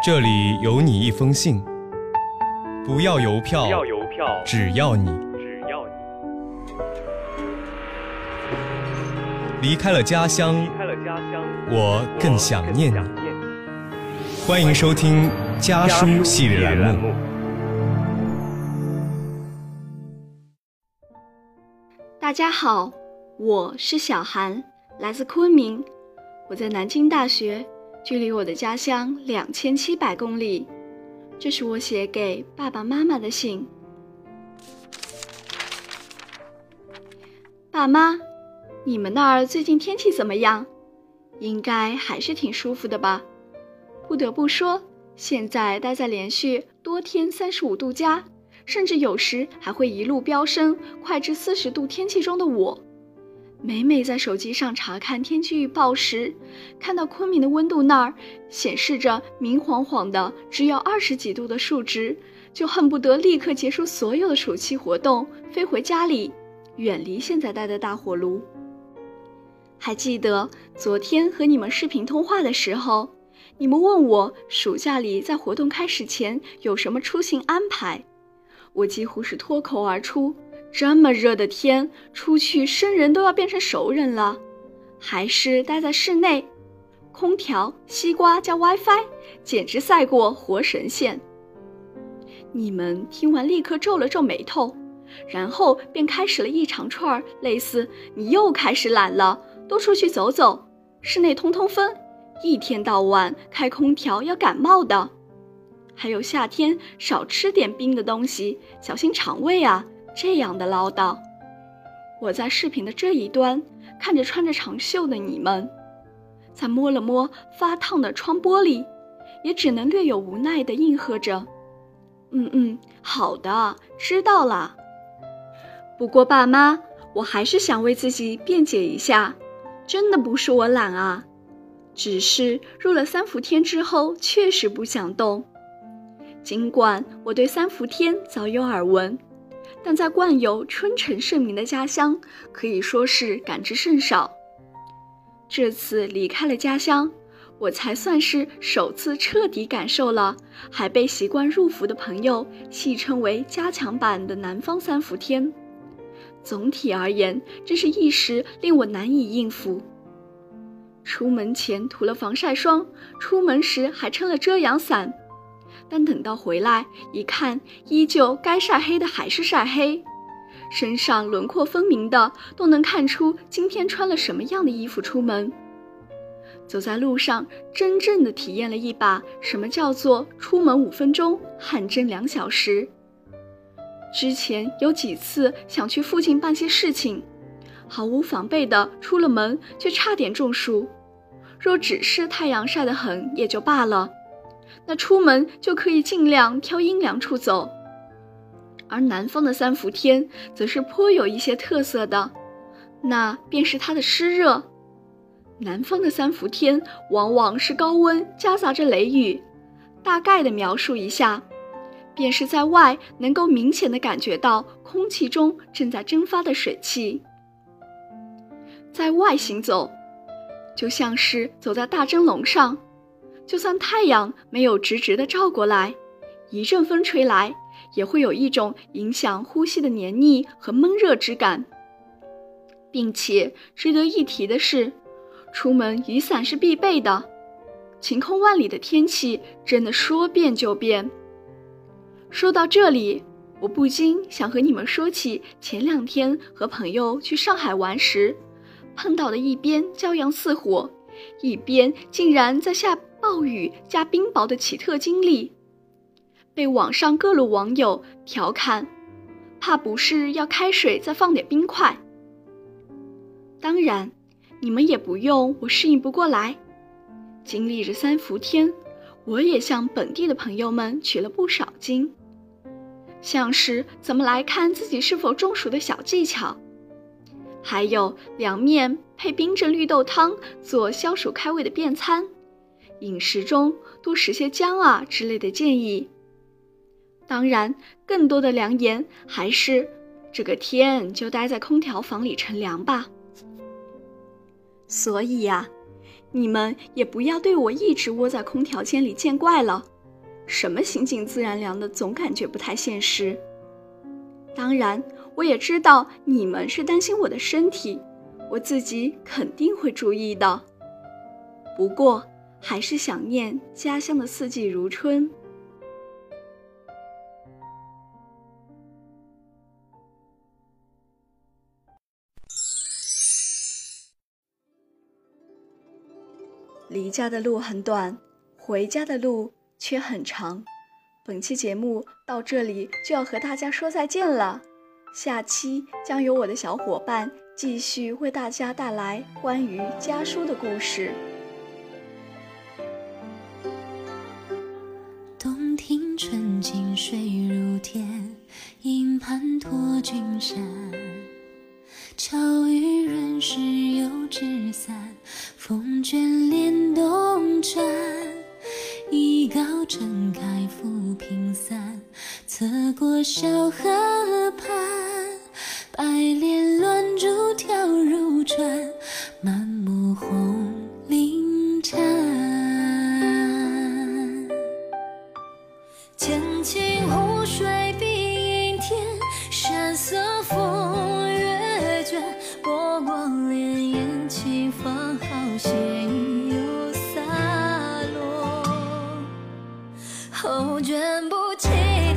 这里有你一封信，不要邮票，不要邮票，只要你只要你离开了家乡离，开了家乡，我更想念你。我更想念你。欢迎收听家书系列栏目。大家好，我是小韩，来自昆明，我在南京大学，距离我的家乡两千七百公里。这是我写给爸爸妈妈的信。爸妈，你们那儿最近天气怎么样？应该还是挺舒服的吧？不得不说，现在待在连续多天三十五度加，甚至有时还会一路飙升，快至四十度天气中的我，每每在手机上查看天气预报时，看到昆明的温度那儿显示着明晃晃的只有二十几度的数值，就恨不得立刻结束所有的暑期活动，飞回家里，远离现在待的大火炉。还记得昨天和你们视频通话的时候，你们问我暑假里在活动开始前有什么出行安排，我几乎是脱口而出：这么热的天，出去生人都要变成熟人了，还是待在室内，空调、西瓜加 WiFi，简直赛过活神仙。你们听完立刻皱了皱眉头，然后便开始了一长串类似“你又开始懒了，多出去走走，室内通通风”。一天到晚开空调要感冒的，还有夏天少吃点冰的东西，小心肠胃啊！这样的唠叨，我在视频的这一端看着穿着长袖的你们，再摸了摸发烫的窗玻璃，也只能略有无奈地应和着：“嗯嗯，好的，知道了。”不过爸妈，我还是想为自己辩解一下，真的不是我懒啊。只是入了三伏天之后，确实不想动。尽管我对三伏天早有耳闻，但在冠有春城盛名的家乡，可以说是感知甚少。这次离开了家乡，我才算是首次彻底感受了，还被习惯入伏的朋友戏称为加强版的南方三伏天。总体而言，真是一时令我难以应付。出门前涂了防晒霜，出门时还撑了遮阳伞，但等到回来一看，依旧该晒黑的还是晒黑，身上轮廓分明的都能看出今天穿了什么样的衣服出门。走在路上，真正的体验了一把什么叫做出门五分钟，汗蒸两小时。之前有几次想去附近办些事情，毫无防备的出了门，却差点中暑。若只是太阳晒得很也就罢了，那出门就可以尽量挑阴凉处走。而南方的三伏天则是颇有一些特色的，那便是它的湿热。南方的三伏天往往是高温夹杂着雷雨，大概的描述一下，便是在外能够明显的感觉到空气中正在蒸发的水汽，在外行走。就像是走在大蒸笼上，就算太阳没有直直的照过来，一阵风吹来，也会有一种影响呼吸的黏腻和闷热之感。并且值得一提的是，出门雨伞是必备的。晴空万里的天气真的说变就变。说到这里，我不禁想和你们说起前两天和朋友去上海玩时。碰到的一边骄阳似火，一边竟然在下暴雨加冰雹的奇特经历，被网上各路网友调侃，怕不是要开水再放点冰块。当然，你们也不用我适应不过来。经历着三伏天，我也向本地的朋友们取了不少经，像是怎么来看自己是否中暑的小技巧。还有凉面配冰镇绿豆汤做消暑开胃的便餐，饮食中多食些姜啊之类的建议。当然，更多的良言还是这个天就待在空调房里乘凉吧。所以呀，你们也不要对我一直窝在空调间里见怪了。什么心静自然凉的，总感觉不太现实。当然，我也知道你们是担心我的身体，我自己肯定会注意的。不过，还是想念家乡的四季如春。离家的路很短，回家的路却很长。本期节目到这里就要和大家说再见了，下期将由我的小伙伴继续为大家带来关于家书的故事。过君山，巧雨润湿油纸伞，风卷帘动船，一高撑开浮萍伞，侧过小河畔，白莲乱珠跳入船，满目红菱。浅浅湖水。都卷不起。